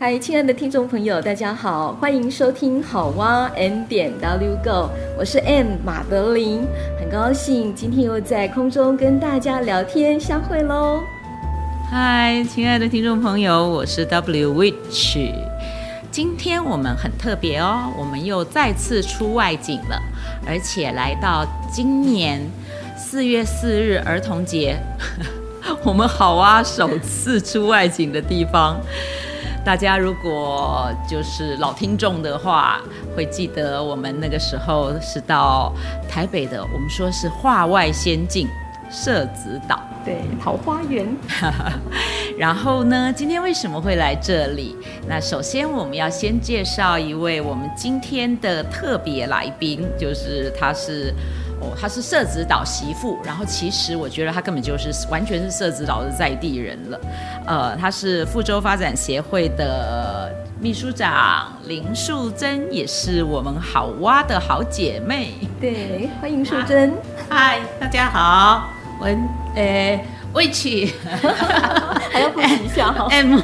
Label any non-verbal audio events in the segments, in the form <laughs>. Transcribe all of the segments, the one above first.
嗨，亲爱的听众朋友，大家好，欢迎收听好哇 M 点 W Go，我是 M 马德琳，很高兴今天又在空中跟大家聊天相会喽。嗨，亲爱的听众朋友，我是 W Witch，今天我们很特别哦，我们又再次出外景了，而且来到今年四月四日儿童节，<laughs> 我们好哇首次出外景的地方。大家如果就是老听众的话，会记得我们那个时候是到台北的，我们说是画外仙境社子岛，对，桃花源。<laughs> 然后呢，今天为什么会来这里？那首先我们要先介绍一位我们今天的特别来宾，就是他是。哦，她是社子岛媳妇，然后其实我觉得她根本就是完全是社子岛的在地人了。呃，她是富州发展协会的秘书长林素贞，也是我们好蛙的好姐妹。对，<laughs> 欢迎素贞。嗨，大家好，我呃 Witch，<laughs> 还要复习一下哈。<laughs> M，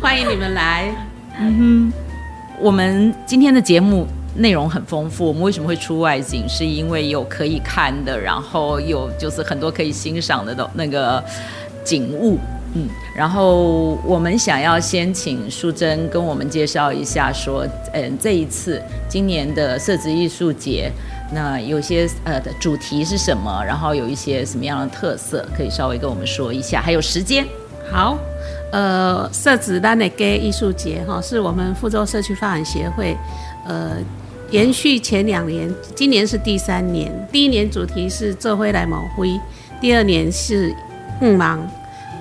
欢迎你们来。嗯哼，我们今天的节目。内容很丰富，我们为什么会出外景？是因为有可以看的，然后有就是很多可以欣赏的那个景物，嗯，然后我们想要先请淑贞跟我们介绍一下，说，嗯，这一次今年的社子艺术节，那有些呃的主题是什么？然后有一些什么样的特色，可以稍微跟我们说一下？还有时间？好，呃，社子咱的给艺术节哈，是我们福州社区发展协会，呃。延续前两年，今年是第三年。第一年主题是做回来毛灰，第二年是雾芒。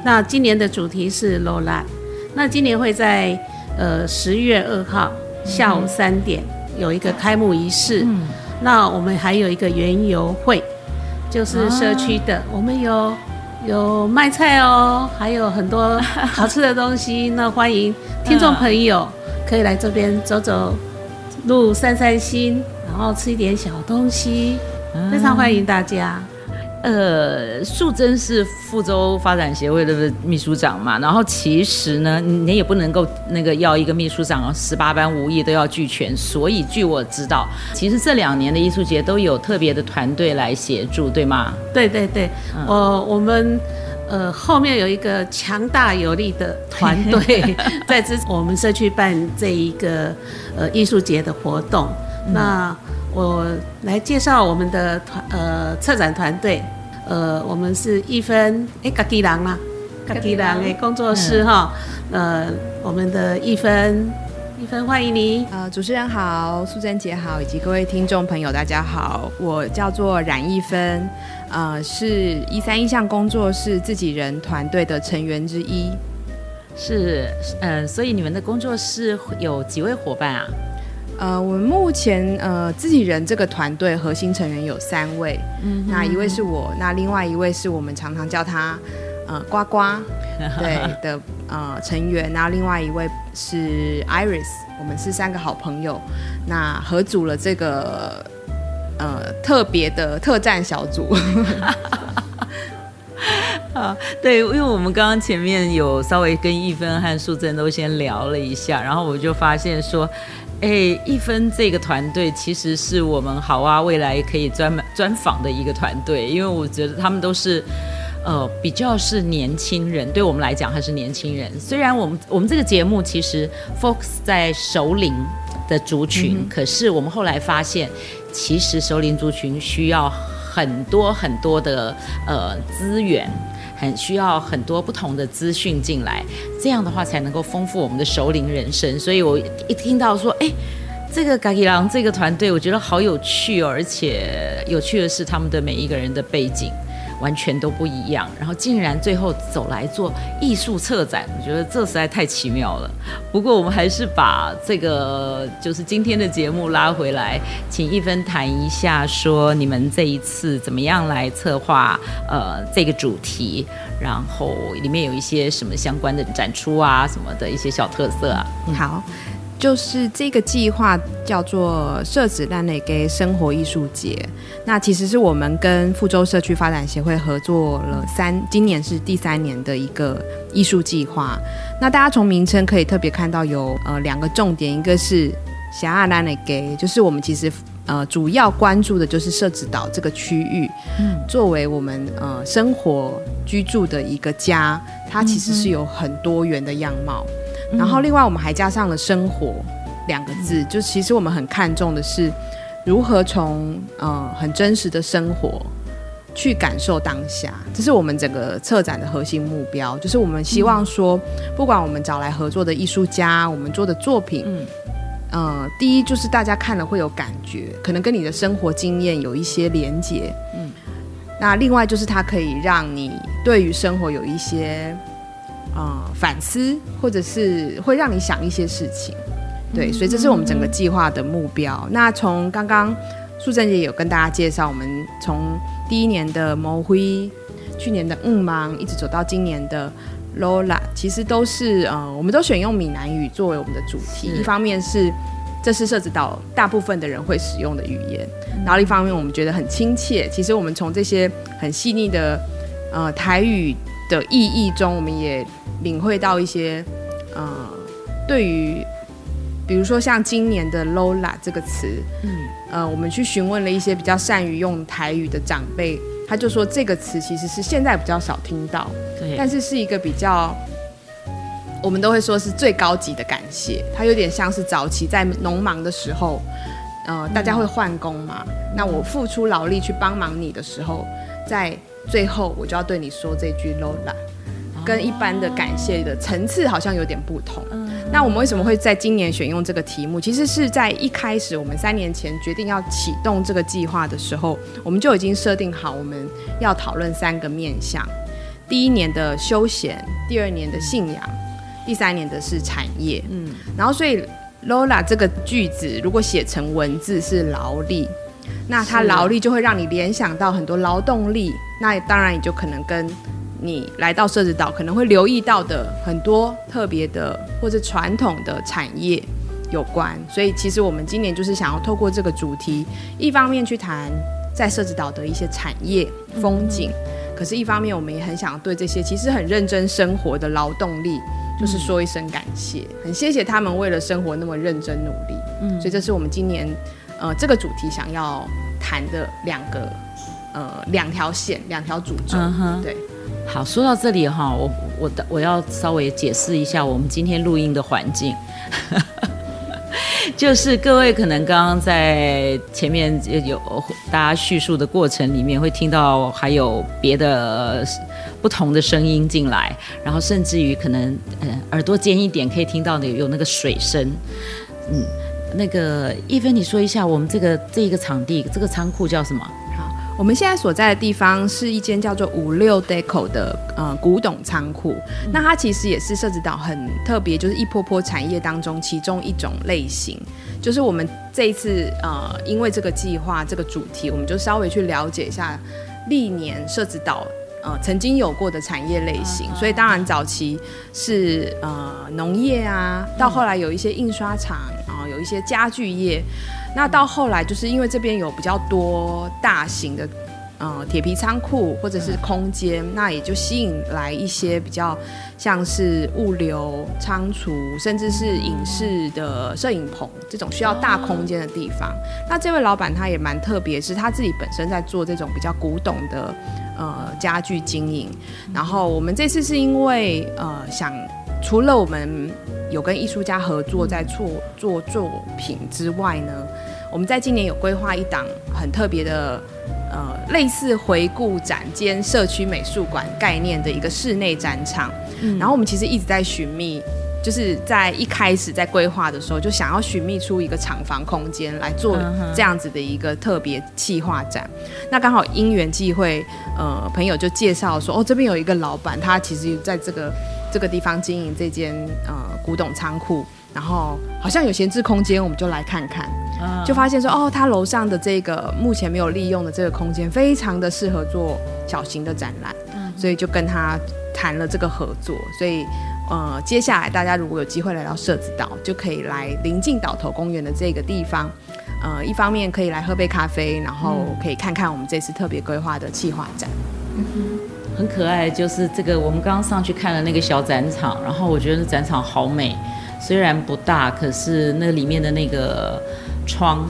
那今年的主题是罗兰。那今年会在呃十月二号下午三点有一个开幕仪式。嗯。那我们还有一个园游会，就是社区的，啊、我们有有卖菜哦，还有很多好吃的东西。<laughs> 那欢迎听众朋友可以来这边走走。路散散心，然后吃一点小东西，非常欢迎大家。呃，素贞是福州发展协会的秘书长嘛，然后其实呢，你也不能够那个要一个秘书长十八般武艺都要俱全，所以据我知道，其实这两年的艺术节都有特别的团队来协助，对吗？对对对，嗯、呃，我们。呃，后面有一个强大有力的团队 <laughs> 在支持我们社区办这一个呃艺术节的活动。嗯、那我来介绍我们的团呃策展团队。呃，我们是一分哎，嘎吉郎啦，嘎吉郎哎工作室哈。呃，我们的一分一分欢迎你。呃，主持人好，素贞姐好，以及各位听众朋友大家好，我叫做冉一分。呃，是一三一象工作室自己人团队的成员之一，是，呃，所以你们的工作室有几位伙伴啊？呃，我们目前呃自己人这个团队核心成员有三位，嗯哼，那一位是我，那另外一位是我们常常叫他呃呱呱，<laughs> 对的呃成员，然后另外一位是 Iris，我们是三个好朋友，那合组了这个。呃，特别的特战小组 <laughs> 啊，对，因为我们刚刚前面有稍微跟一分和素贞都先聊了一下，然后我就发现说，哎，一分这个团队其实是我们好啊未来可以专门专访的一个团队，因为我觉得他们都是呃比较是年轻人，对我们来讲还是年轻人。虽然我们我们这个节目其实 focus 在首领的族群，嗯、可是我们后来发现。其实熟龄族群需要很多很多的呃资源，很需要很多不同的资讯进来，这样的话才能够丰富我们的熟龄人生。所以我一听到说，哎，这个嘎吉郎这个团队，我觉得好有趣哦，而且有趣的是他们的每一个人的背景。完全都不一样，然后竟然最后走来做艺术策展，我觉得这实在太奇妙了。不过我们还是把这个就是今天的节目拉回来，请一芬谈一下，说你们这一次怎么样来策划呃这个主题，然后里面有一些什么相关的展出啊什么的一些小特色啊。好。就是这个计划叫做“社子咱的给生活艺术节”，那其实是我们跟福州社区发展协会合作了三，今年是第三年的一个艺术计划。那大家从名称可以特别看到有呃两个重点，一个是“狭隘咱的给”，就是我们其实呃主要关注的就是社子岛这个区域，嗯，作为我们呃生活居住的一个家，它其实是有很多元的样貌。然后，另外我们还加上了“生活”两个字，就其实我们很看重的是如何从呃很真实的生活去感受当下，这是我们整个策展的核心目标。就是我们希望说，不管我们找来合作的艺术家，我们做的作品，嗯，呃，第一就是大家看了会有感觉，可能跟你的生活经验有一些连结，嗯，那另外就是它可以让你对于生活有一些。呃，反思或者是会让你想一些事情，对，所以这是我们整个计划的目标。嗯、那从刚刚素贞姐有跟大家介绍，我们从第一年的毛灰，去年的嗯芒，一直走到今年的 Lola，其实都是呃，我们都选用闽南语作为我们的主题。一方面是这是涉及到大部分的人会使用的语言，然后一方面我们觉得很亲切。其实我们从这些很细腻的呃台语的意义中，我们也领会到一些，呃，对于，比如说像今年的 Lola 这个词，嗯，呃，我们去询问了一些比较善于用台语的长辈，他就说这个词其实是现在比较少听到，对，但是是一个比较，我们都会说是最高级的感谢，它有点像是早期在农忙的时候，呃，大家会换工嘛，嗯，那我付出劳力去帮忙你的时候，在。最后，我就要对你说这句 Lola，跟一般的感谢的层次好像有点不同。那我们为什么会在今年选用这个题目？其实是在一开始，我们三年前决定要启动这个计划的时候，我们就已经设定好我们要讨论三个面向：第一年的休闲，第二年的信仰，第三年的是产业。嗯，然后所以 Lola 这个句子如果写成文字是劳力。那它劳力就会让你联想到很多劳动力，那当然也就可能跟你来到社子岛可能会留意到的很多特别的或者传统的产业有关。所以其实我们今年就是想要透过这个主题，一方面去谈在社子岛的一些产业风景，可是一方面我们也很想对这些其实很认真生活的劳动力，就是说一声感谢，很谢谢他们为了生活那么认真努力。嗯，所以这是我们今年。呃，这个主题想要谈的两个呃两条线，两条主轴。嗯哼，对。好，说到这里哈，我我的我要稍微解释一下我们今天录音的环境，<laughs> 就是各位可能刚刚在前面有大家叙述的过程里面会听到还有别的不同的声音进来，然后甚至于可能呃耳朵尖一点可以听到的有那个水声，嗯。那个一芬，你说一下我们这个这一个场地，这个仓库叫什么？好，我们现在所在的地方是一间叫做五六 Deco 的呃古董仓库。嗯、那它其实也是社子岛很特别，就是一波波产业当中其中一种类型。就是我们这一次呃，因为这个计划这个主题，我们就稍微去了解一下历年社子岛。呃，曾经有过的产业类型，所以当然早期是呃农业啊，到后来有一些印刷厂啊，有一些家具业，那到后来就是因为这边有比较多大型的。呃，铁皮仓库或者是空间，那也就吸引来一些比较像是物流仓储，甚至是影视的摄影棚这种需要大空间的地方。那这位老板他也蛮特别，是他自己本身在做这种比较古董的呃家具经营。然后我们这次是因为呃想除了我们有跟艺术家合作在做做作品之外呢，我们在今年有规划一档很特别的。呃，类似回顾展兼社区美术馆概念的一个室内展场，嗯，然后我们其实一直在寻觅就是在一开始在规划的时候，就想要寻觅出一个厂房空间来做这样子的一个特别企划展。那刚好因缘际会，呃，朋友就介绍说，哦，这边有一个老板，他其实在这个这个地方经营这间呃古董仓库，然后好像有闲置空间，我们就来看看，就发现说，哦，他楼上的这个目前没有利用的这个空间，非常的适合做小型的展览，所以就跟他谈了这个合作，所以。呃，接下来大家如果有机会来到社子岛，就可以来临近岛头公园的这个地方。呃，一方面可以来喝杯咖啡，然后可以看看我们这次特别规划的企划展。嗯哼，很可爱，就是这个我们刚刚上去看了那个小展场，然后我觉得展场好美，虽然不大，可是那里面的那个窗。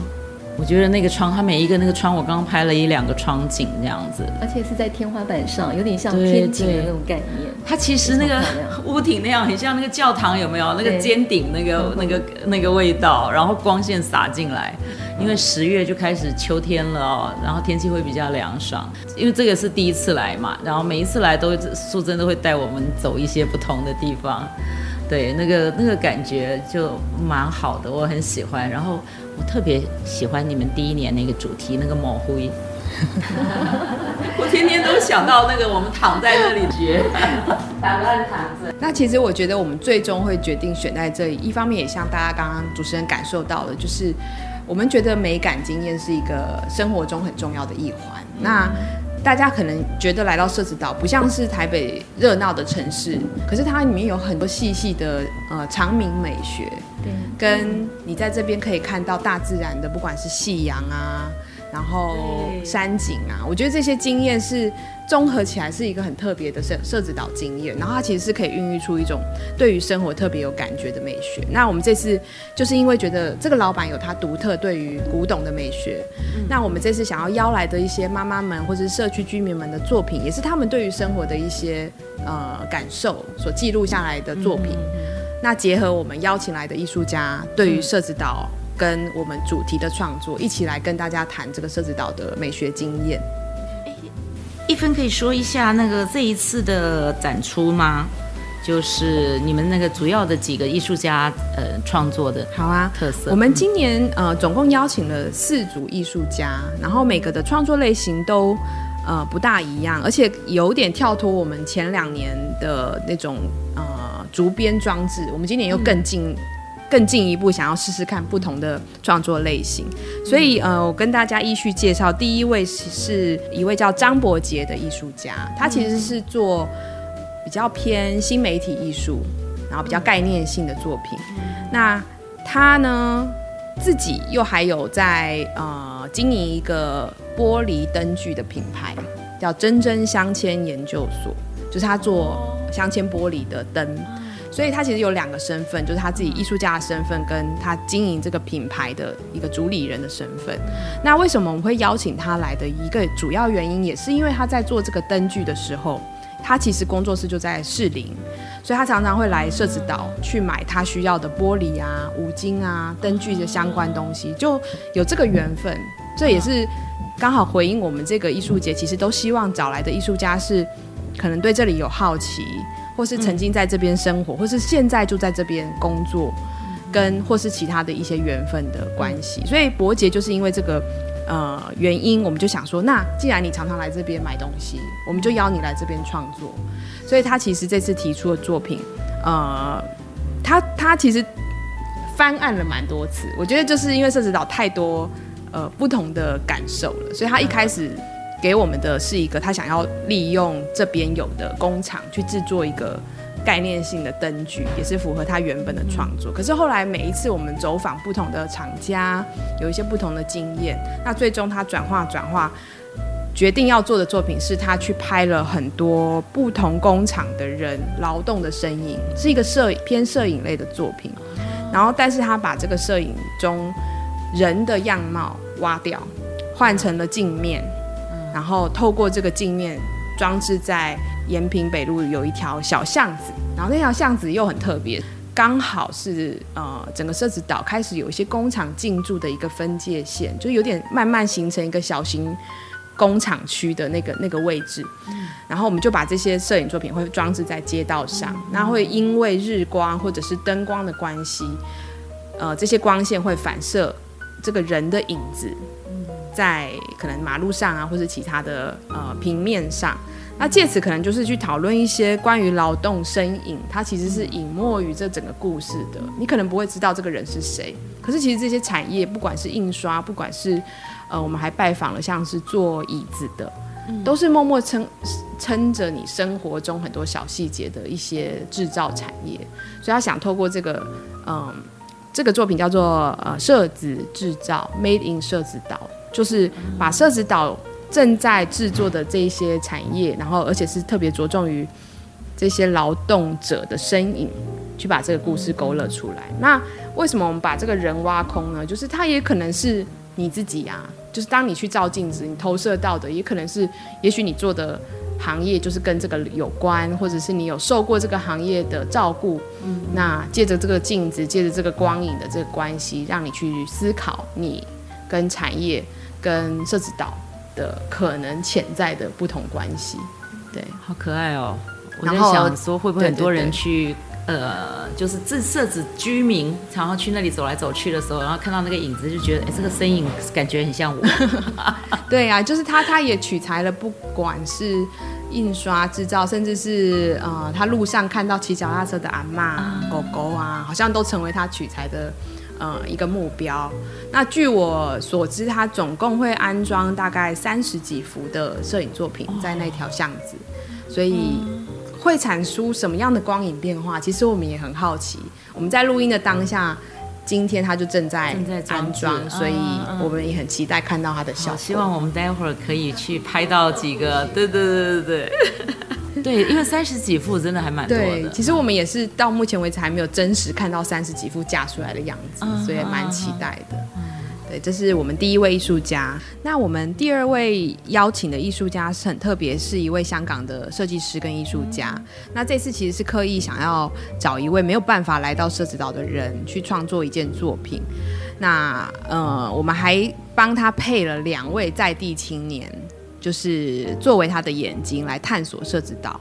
我觉得那个窗，它每一个那个窗，我刚刚拍了一两个窗景这样子，而且是在天花板上，有点像天井的那种概念。它其实那个屋顶那样，很像那个教堂，有没有？那个尖顶那个那个那个味道，然后光线洒进来。因为十月就开始秋天了哦，然后天气会比较凉爽。因为这个是第一次来嘛，然后每一次来都素贞都会带我们走一些不同的地方。对，那个那个感觉就蛮好的，我很喜欢。然后我特别喜欢你们第一年那个主题，那个模糊。<laughs> 我天天都想到那个我们躺在那里觉，打乱躺着。那其实我觉得我们最终会决定选在这里，一方面也像大家刚刚主持人感受到的，就是我们觉得美感经验是一个生活中很重要的一环。嗯、那大家可能觉得来到社子岛不像是台北热闹的城市，可是它里面有很多细细的呃长明美学，对，跟你在这边可以看到大自然的，不管是夕阳啊。然后山景啊，我觉得这些经验是综合起来是一个很特别的社社子岛经验。然后它其实是可以孕育出一种对于生活特别有感觉的美学。那我们这次就是因为觉得这个老板有他独特对于古董的美学，嗯、那我们这次想要邀来的一些妈妈们或者是社区居民们的作品，也是他们对于生活的一些呃感受所记录下来的作品。嗯、那结合我们邀请来的艺术家对于社子岛。跟我们主题的创作一起来跟大家谈这个社子岛的美学经验。一分可以说一下那个这一次的展出吗？就是你们那个主要的几个艺术家呃创作的。好啊，特色。我们今年呃总共邀请了四组艺术家，然后每个的创作类型都呃不大一样，而且有点跳脱我们前两年的那种呃竹编装置。我们今年又更进。嗯更进一步，想要试试看不同的创作类型，所以呃，我跟大家依序介绍，第一位是一位叫张伯杰的艺术家，他其实是做比较偏新媒体艺术，然后比较概念性的作品。那他呢，自己又还有在呃经营一个玻璃灯具的品牌，叫真真镶嵌研究所，就是他做镶嵌玻璃的灯。所以他其实有两个身份，就是他自己艺术家的身份，跟他经营这个品牌的一个主理人的身份。那为什么我们会邀请他来的一个主要原因，也是因为他在做这个灯具的时候，他其实工作室就在士林，所以他常常会来社子岛去买他需要的玻璃啊、五金啊、灯具的相关东西，就有这个缘分。这也是刚好回应我们这个艺术节，其实都希望找来的艺术家是可能对这里有好奇。或是曾经在这边生活，嗯、或是现在就在这边工作，跟或是其他的一些缘分的关系。所以伯杰就是因为这个呃原因，我们就想说，那既然你常常来这边买东西，我们就邀你来这边创作。所以他其实这次提出的作品，呃，他他其实翻案了蛮多次。我觉得就是因为社子岛太多呃不同的感受了，所以他一开始。给我们的是一个他想要利用这边有的工厂去制作一个概念性的灯具，也是符合他原本的创作。可是后来每一次我们走访不同的厂家，有一些不同的经验，那最终他转化转化，决定要做的作品是他去拍了很多不同工厂的人劳动的身影，是一个摄偏摄影类的作品。然后，但是他把这个摄影中人的样貌挖掉，换成了镜面。然后透过这个镜面装置在延平北路有一条小巷子，然后那条巷子又很特别，刚好是呃整个社子岛开始有一些工厂进驻的一个分界线，就有点慢慢形成一个小型工厂区的那个那个位置，然后我们就把这些摄影作品会装置在街道上，那会因为日光或者是灯光的关系，呃，这些光线会反射这个人的影子，在可能马路上啊，或是其他的呃平面上，那借此可能就是去讨论一些关于劳动身影，它其实是隐没于这整个故事的，你可能不会知道这个人是谁，可是其实这些产业，不管是印刷，不管是呃，我们还拜访了像是做椅子的，都是默默撑撑着你生活中很多小细节的一些制造产业。所以他想透过这个，嗯、呃，这个作品叫做呃设子制造 （Made in 设子岛），就是把社子岛正在制作的这一些产业，然后而且是特别着重于这些劳动者的身影，去把这个故事勾勒出来。那为什么我们把这个人挖空呢？就是他也可能是。你自己呀、啊，就是当你去照镜子，你投射到的也可能是，也许你做的行业就是跟这个有关，或者是你有受过这个行业的照顾。嗯，那借着这个镜子，借着这个光影的这个关系，让你去思考你跟产业、跟设置岛的可能潜在的不同关系。对，好可爱哦！我在想说，会不会很多人去？对对对呃，就是自设置居民，然后去那里走来走去的时候，然后看到那个影子，就觉得，哎，这个身影感觉很像我。<laughs> <laughs> 对啊，就是他，他也取材了，不管是印刷制造，甚至是呃，他路上看到骑脚踏车的阿嬷、嗯、狗狗啊，好像都成为他取材的呃一个目标。那据我所知，他总共会安装大概三十几幅的摄影作品在那条巷子，哦、所以。嗯会产出什么样的光影变化？其实我们也很好奇。我们在录音的当下，今天他就正在安装，所以我们也很期待看到他的效果。希望我们待会儿可以去拍到几个。对对对对对，<laughs> 对，因为三十几副真的还蛮多的。对，其实我们也是到目前为止还没有真实看到三十几副架出来的样子，所以蛮期待的。对这是我们第一位艺术家。那我们第二位邀请的艺术家是很特别，是一位香港的设计师跟艺术家。那这次其实是刻意想要找一位没有办法来到社子岛的人去创作一件作品。那呃，我们还帮他配了两位在地青年，就是作为他的眼睛来探索设置岛，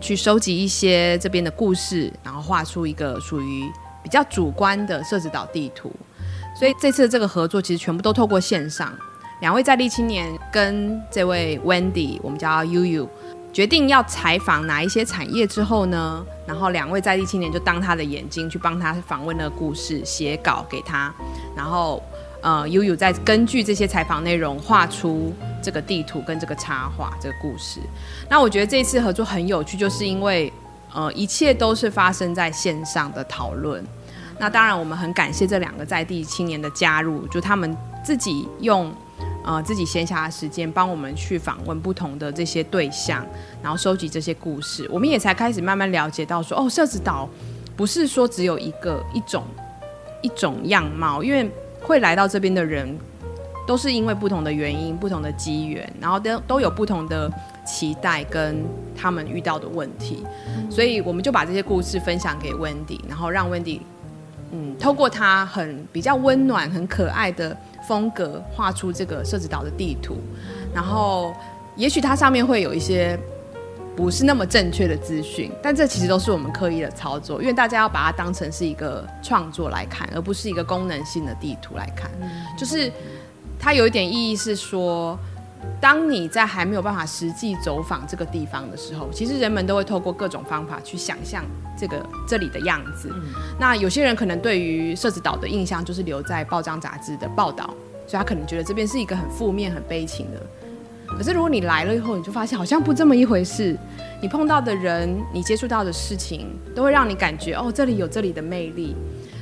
去收集一些这边的故事，然后画出一个属于比较主观的设置岛地图。所以这次的这个合作其实全部都透过线上，两位在地青年跟这位 Wendy，我们叫 Yuyu，决定要采访哪一些产业之后呢，然后两位在地青年就当他的眼睛去帮他访问那个故事写稿给他，然后呃悠悠在根据这些采访内容画出这个地图跟这个插画这个故事。那我觉得这次合作很有趣，就是因为呃一切都是发生在线上的讨论。那当然，我们很感谢这两个在地青年的加入，就他们自己用呃自己闲暇的时间帮我们去访问不同的这些对象，然后收集这些故事。我们也才开始慢慢了解到说，哦，社子岛不是说只有一个一种一种样貌，因为会来到这边的人都是因为不同的原因、不同的机缘，然后都都有不同的期待跟他们遇到的问题，所以我们就把这些故事分享给 Wendy，然后让 Wendy。嗯，透过他很比较温暖、很可爱的风格画出这个社子岛的地图，然后也许它上面会有一些不是那么正确的资讯，但这其实都是我们刻意的操作，因为大家要把它当成是一个创作来看，而不是一个功能性的地图来看。就是它有一点意义是说，当你在还没有办法实际走访这个地方的时候，其实人们都会透过各种方法去想象这个这里的样子。嗯、那有些人可能对于社子岛的印象就是留在报章杂志的报道，所以他可能觉得这边是一个很负面、很悲情的。可是如果你来了以后，你就发现好像不这么一回事。你碰到的人，你接触到的事情，都会让你感觉哦，这里有这里的魅力。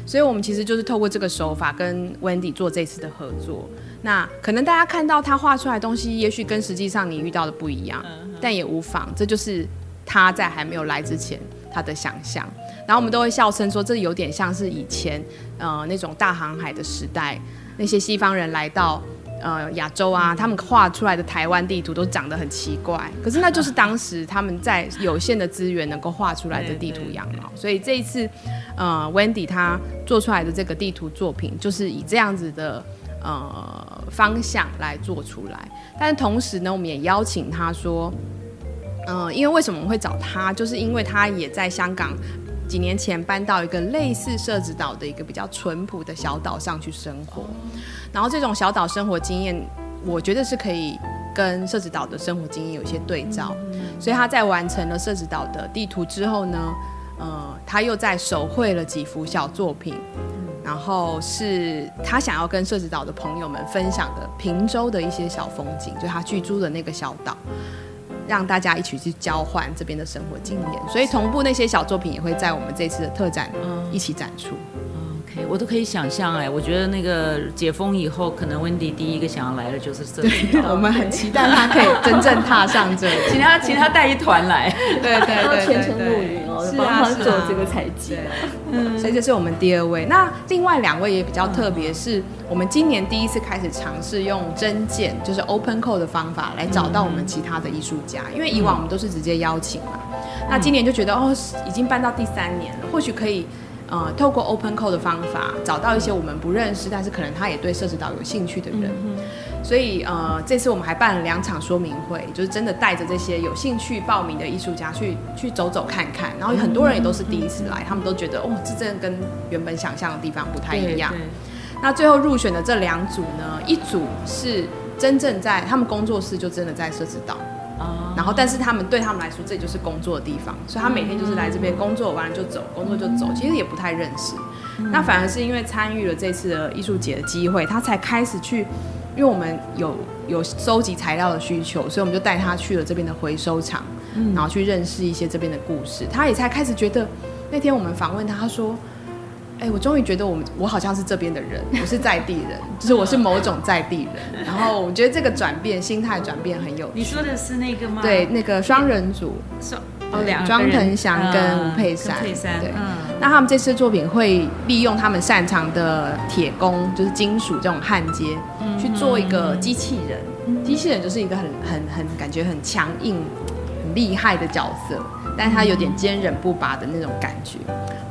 所以我们其实就是透过这个手法跟 Wendy 做这次的合作。那可能大家看到他画出来的东西，也许跟实际上你遇到的不一样，但也无妨，这就是他在还没有来之前他的想象。然后我们都会笑称说，这有点像是以前呃那种大航海的时代，那些西方人来到呃亚洲啊，他们画出来的台湾地图都长得很奇怪，可是那就是当时他们在有限的资源能够画出来的地图样貌。所以这一次呃 Wendy 他做出来的这个地图作品，就是以这样子的。呃，方向来做出来。但是同时呢，我们也邀请他说，嗯、呃，因为为什么我们会找他，就是因为他也在香港几年前搬到一个类似社子岛的一个比较淳朴的小岛上去生活，然后这种小岛生活经验，我觉得是可以跟社子岛的生活经验有一些对照，所以他在完成了社子岛的地图之后呢，呃，他又在手绘了几幅小作品。然后是他想要跟社子岛的朋友们分享的平洲的一些小风景，就他居住的那个小岛，让大家一起去交换这边的生活经验。所以同步那些小作品也会在我们这次的特展一起展出。我都可以想象哎，我觉得那个解封以后，可能 Wendy 第一个想要来的就是这里。我们很期待他可以真正踏上这里，<laughs> 请他请他带一团来，对 <laughs> 对对，全程录影哦，帮他做这个采集。<laughs> 嗯，所以这是我们第二位。那另外两位也比较特别，是我们今年第一次开始尝试用征件，就是 open call 的方法来找到我们其他的艺术家，因为以往我们都是直接邀请嘛。那今年就觉得哦，已经办到第三年了，或许可以。呃，透过 open call 的方法，找到一些我们不认识，但是可能他也对社子岛有兴趣的人。嗯、所以呃，这次我们还办了两场说明会，就是真的带着这些有兴趣报名的艺术家去去走走看看。然后很多人也都是第一次来，嗯、他们都觉得哦，这真的跟原本想象的地方不太一样。那最后入选的这两组呢，一组是真正在他们工作室，就真的在社子岛。然后，但是他们对他们来说，这就是工作的地方，所以他每天就是来这边工作完了就走，工作就走，其实也不太认识。那反而是因为参与了这次的艺术节的机会，他才开始去，因为我们有有收集材料的需求，所以我们就带他去了这边的回收厂，然后去认识一些这边的故事。他也才开始觉得，那天我们访问他，他说。哎、欸，我终于觉得我们我好像是这边的人，我是在地人，就是我是某种在地人。然后我觉得这个转变，心态转变很有趣。你说的是那个吗？对，那个双人组，双哦两庄腾祥跟吴佩珊。佩珊，对。嗯、那他们这次作品会利用他们擅长的铁工，就是金属这种焊接，嗯、去做一个机器人。嗯、机器人就是一个很很很感觉很强硬、很厉害的角色，但是他有点坚韧不拔的那种感觉，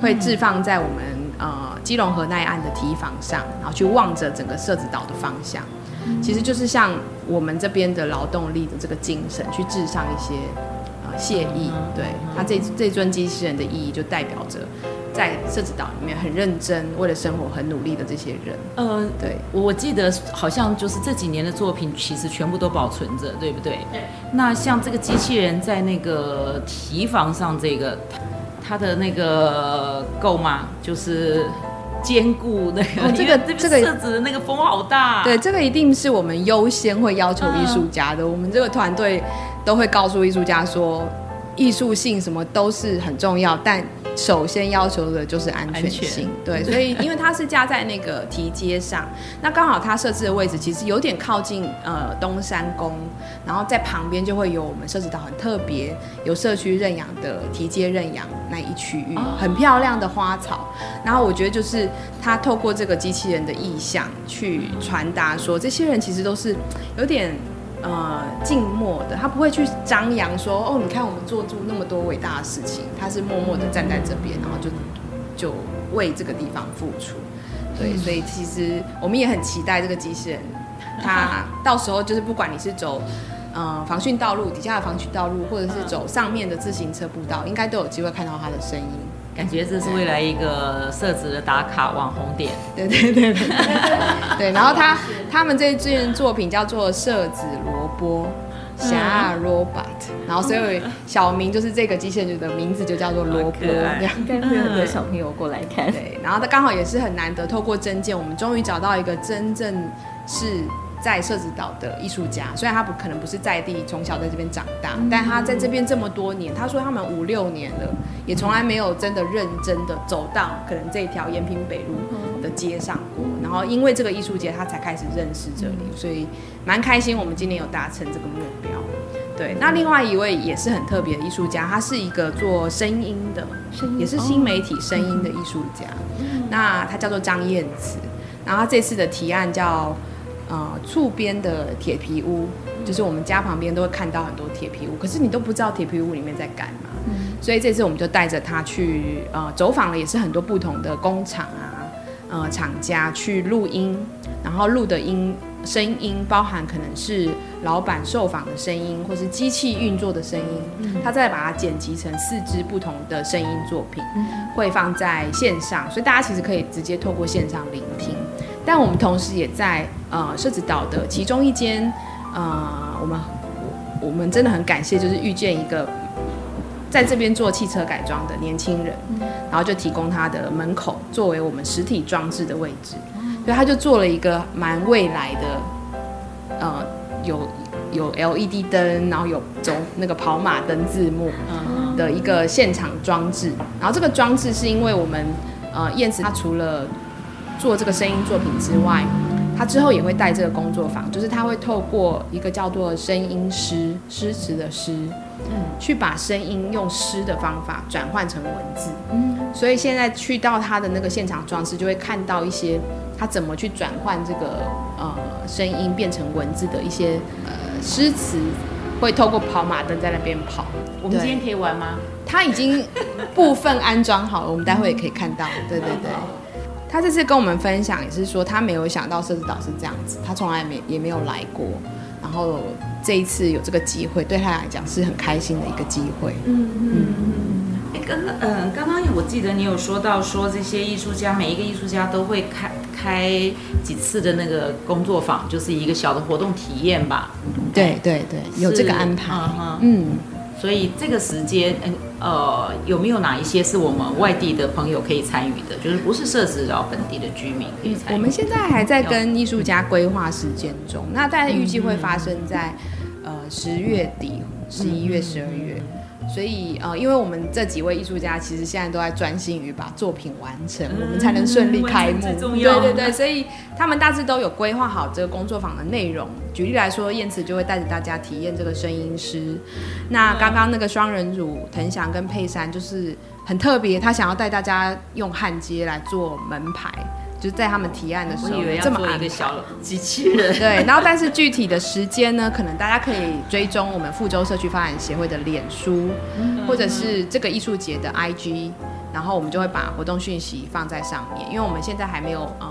会置放在我们。呃，基隆河那一岸的堤防上，然后去望着整个社子岛的方向，嗯、其实就是像我们这边的劳动力的这个精神，去致上一些呃谢意。嗯、对，他这这尊机器人的意义，就代表着在设置岛里面很认真，为了生活很努力的这些人。呃，对，我记得好像就是这几年的作品，其实全部都保存着，对不对？对。那像这个机器人在那个提防上，这个。它的那个够吗？就是坚固那个，哦、这个这个设置的那个风好大，啊。对，这个一定是我们优先会要求艺术家的。嗯、我们这个团队都会告诉艺术家说，艺术性什么都是很重要，但。首先要求的就是安全性，全对，所以 <laughs> 因为它是架在那个堤阶上，那刚好它设置的位置其实有点靠近呃东山宫，然后在旁边就会有我们社子岛很特别有社区认养的堤阶认养那一区域，很漂亮的花草，然后我觉得就是它透过这个机器人的意象去传达说，这些人其实都是有点。呃，静默的，他不会去张扬说，哦，你看我们做出那么多伟大的事情，他是默默的站在这边，然后就就为这个地方付出。对，所以其实我们也很期待这个机器人，他到时候就是不管你是走呃防汛道路底下的防汛道路，或者是走上面的自行车步道，应该都有机会看到他的身影。感觉这是未来一个社子的打卡网红点。对对对对，对。然后他他们这件作品叫做社子萝卜，霞 robot，然后所以小名就是这个机器人的名字就叫做萝卜，这样应该会有很多小朋友过来看。对，然后他刚好也是很难得，透过真件，我们终于找到一个真正是。在社子岛的艺术家，虽然他不可能不是在地，从小在这边长大，但他在这边这么多年，他说他们五六年了，也从来没有真的认真的走到可能这条延平北路的街上过。然后因为这个艺术节，他才开始认识这里，所以蛮开心。我们今年有达成这个目标。对，那另外一位也是很特别的艺术家，他是一个做声音的，也是新媒体声音的艺术家。那他叫做张燕慈，然后他这次的提案叫。呃，厝边的铁皮屋，就是我们家旁边都会看到很多铁皮屋，可是你都不知道铁皮屋里面在干嘛。嗯、所以这次我们就带着他去呃走访了，也是很多不同的工厂啊，呃厂家去录音，然后录的音声音，包含可能是老板受访的声音，或是机器运作的声音，他再把它剪辑成四支不同的声音作品，会放在线上，所以大家其实可以直接透过线上聆听。但我们同时也在呃社子岛的其中一间呃，我们我们真的很感谢，就是遇见一个在这边做汽车改装的年轻人，然后就提供他的门口作为我们实体装置的位置。所以他就做了一个蛮未来的，呃，有有 LED 灯，然后有走那个跑马灯字幕的一个现场装置。然后这个装置是因为我们呃燕子他除了做这个声音作品之外，他之后也会带这个工作坊，就是他会透过一个叫做声音诗诗词的诗，去把声音用诗的方法转换成文字。嗯，所以现在去到他的那个现场装置，就会看到一些。他怎么去转换这个呃声音变成文字的一些呃诗词，会透过跑马灯在那边跑。我们今天可以玩吗？他已经部分安装好了，我们待会也可以看到。对 <laughs> 对对，他这次跟我们分享也是说，他没有想到设置岛是这样子，他从来没也没有来过，然后这一次有这个机会，对他来讲是很开心的一个机会。嗯嗯。嗯刚刚嗯，刚刚我记得你有说到说这些艺术家，每一个艺术家都会开开几次的那个工作坊，就是一个小的活动体验吧？对对对，有这个安排。嗯，嗯，所以这个时间，嗯呃，有没有哪一些是我们外地的朋友可以参与的？就是不是设置到本地的居民可以参与？我们现在还在跟艺术家规划时间中，那大概预计会发生在呃十月底、十一月、十二月。所以呃，因为我们这几位艺术家其实现在都在专心于把作品完成，嗯、我们才能顺利开幕。对对对，所以他们大致都有规划好这个工作坊的内容。举例来说，燕慈就会带着大家体验这个声音师。那刚刚那个双人组腾翔跟佩珊就是很特别，他想要带大家用焊接来做门牌。就是在他们提案的时候，以为要做一个小机器人。<laughs> 对，然后但是具体的时间呢，可能大家可以追踪我们富州社区发展协会的脸书，或者是这个艺术节的 IG，然后我们就会把活动讯息放在上面。因为我们现在还没有呃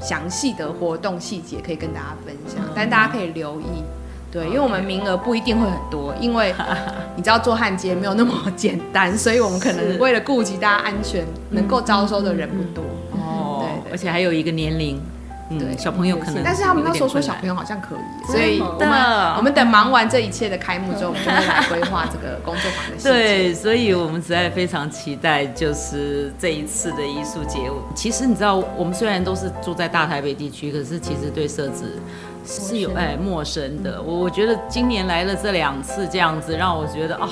详细的活动细节可以跟大家分享，但大家可以留意。对，因为我们名额不一定会很多，因为 <laughs> 你知道做焊接没有那么简单，所以我们可能为了顾及大家安全，能够招收的人不多。而且还有一个年龄，对小朋友可能，但是他们那时候说小朋友好像可以，所以我们我们等忙完这一切的开幕之后，我们就会来规划这个工作坊的。<laughs> 对，所以我们实在非常期待，就是这一次的艺术节。其实你知道，我们虽然都是住在大台北地区，可是其实对设置是有哎陌生的。我我觉得今年来了这两次这样子，让我觉得哦。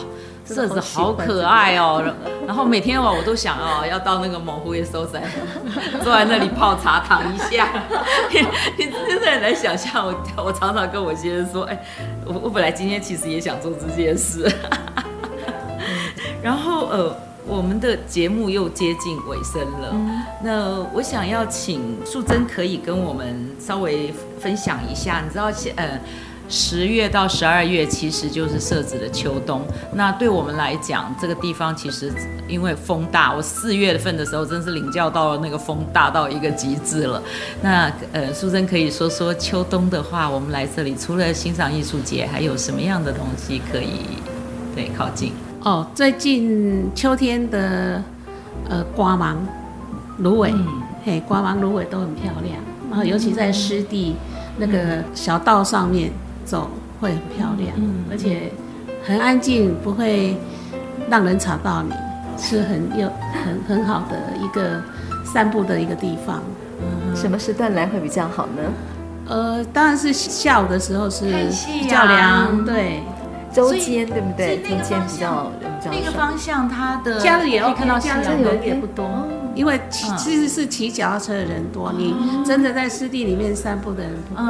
社子好可爱哦，然后每天哦，我都想哦，要到那个猛虎野收山，<laughs> 坐在那里泡茶躺一下。<laughs> 你你真的很难想象，我我常常跟我先生说，哎，我我本来今天其实也想做这件事。<laughs> 然后呃，我们的节目又接近尾声了，那我想要请素贞可以跟我们稍微分享一下，你知道呃。十月到十二月其实就是设置的秋冬。那对我们来讲，这个地方其实因为风大，我四月份的时候真是领教到了那个风大到一个极致了。那呃，淑珍可以说说秋冬的话，我们来这里除了欣赏艺术节，还有什么样的东西可以对靠近？哦，最近秋天的呃瓜芒、芦苇，嗯、嘿，瓜芒、芦苇都很漂亮，然后尤其在湿地、嗯、那个小道上面。走会很漂亮，嗯、而且很安静，不会让人吵到你，是很有很很好的一个散步的一个地方。嗯、什么时段来会比较好呢？呃，当然是下午的时候是比较凉，对，周间对不对？天间比较比较。那个方向它的假日也可以看到假日人也不多。因为其其实是骑脚踏车的人多，你真的在湿地里面散步的人不多，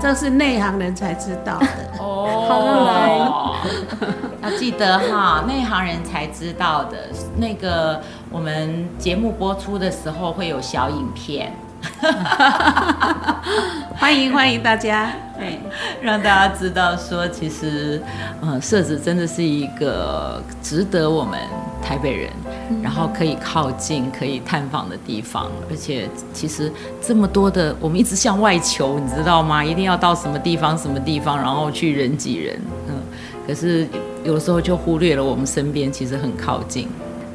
这是内行人才知道的。<laughs> 哦。要记得哈，内行人才知道的。那个我们节目播出的时候会有小影片，<laughs> 欢迎欢迎大家，对，让大家知道说，其实嗯，社子真的是一个值得我们台北人。然后可以靠近、可以探访的地方。而且其实这么多的，我们一直向外求，你知道吗？一定要到什么地方、什么地方，然后去人挤人。嗯，可是有时候就忽略了我们身边其实很靠近。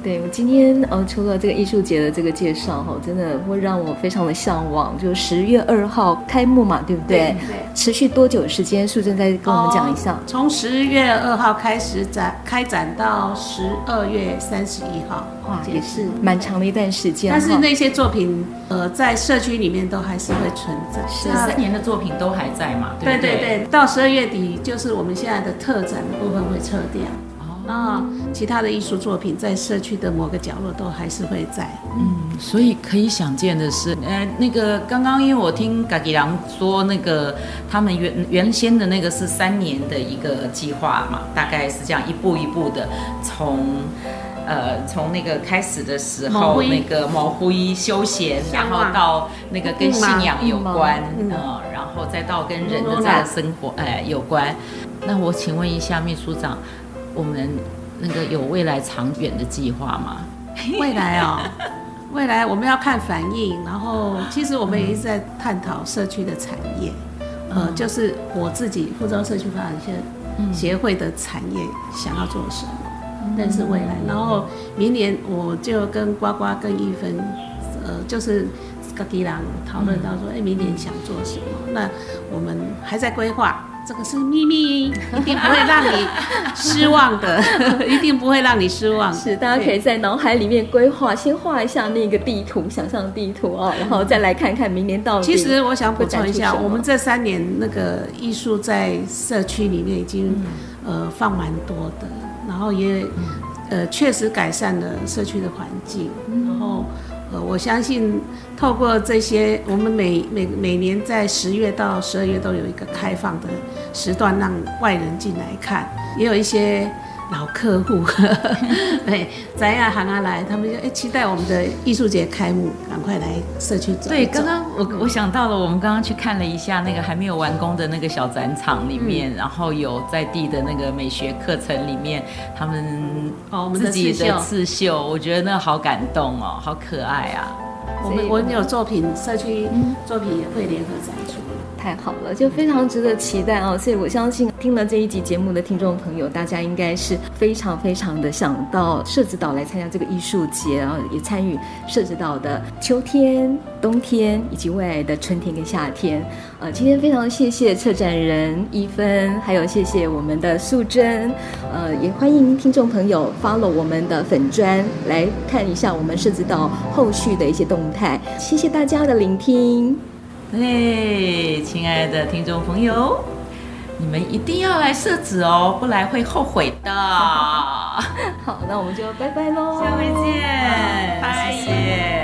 对，我今天呃，除了这个艺术节的这个介绍哈，真的会让我非常的向往。就十月二号开幕嘛，对不对？对。对持续多久时间？素贞再跟我们讲一下。哦、从十月二号开始展开展到十二月三十一号，哇，也是蛮长的一段时间。但是那些作品呃，在社区里面都还是会存在。是三年的作品都还在嘛？对对，对对。到十二月底，就是我们现在的特展的部分会撤掉。啊，其他的艺术作品在社区的某个角落都还是会在。嗯，所以可以想见的是，呃，那个刚刚因为我听嘎吉良说，那个他们原原先的那个是三年的一个计划嘛，大概是这样一步一步的从，呃，从那个开始的时候那个毛衣休闲，然后到那个跟信仰有关，嗯，呃，然后再到跟人的这个生活哎有关。那我请问一下秘书长。我们那个有未来长远的计划吗？未来哦，<laughs> 未来我们要看反应。然后，其实我们也一直在探讨社区的产业，嗯、呃，就是我自己福州社区发展协会的产业想要做什么，但是未来。然后明年我就跟呱呱跟一分，呃，就是嘎吉郎讨论到说，哎，明年想做什么？那我们还在规划。这个是秘密，一定不会让你失望的，<laughs> 一定不会让你失望。是，大家可以在脑海里面规划，先画一下那个地图，想象地图哦，然后再来看看明年到底。其实我想补充一下，我们这三年那个艺术在社区里面已经、嗯、呃放蛮多的，然后也呃确实改善了社区的环境，然后。呃，我相信透过这些，我们每每每年在十月到十二月都有一个开放的时段，让外人进来看，也有一些。老客户，<laughs> 对，咱亚行啊来，他们就哎期待我们的艺术节开幕，赶快来社区走。对，刚刚我我想到了，我们刚刚去看了一下那个还没有完工的那个小展场里面，嗯、然后有在地的那个美学课程里面，他们哦自己的刺绣，我觉得那个好感动哦，好可爱啊。我们我们有作品，社区作品也会联合展出。太好了，就非常值得期待哦。所以我相信听了这一集节目的听众朋友，大家应该是非常非常的想到社子岛来参加这个艺术节，然后也参与社子岛的秋天、冬天以及未来的春天跟夏天。呃，今天非常谢谢策展人一分，还有谢谢我们的素贞。呃，也欢迎听众朋友 follow 我们的粉砖来看一下我们社子岛后续的一些动态。谢谢大家的聆听。对，亲爱的听众朋友，你们一定要来设置哦，不来会后悔的。<laughs> 好，那我们就拜拜喽，下回见，拜拜。谢谢。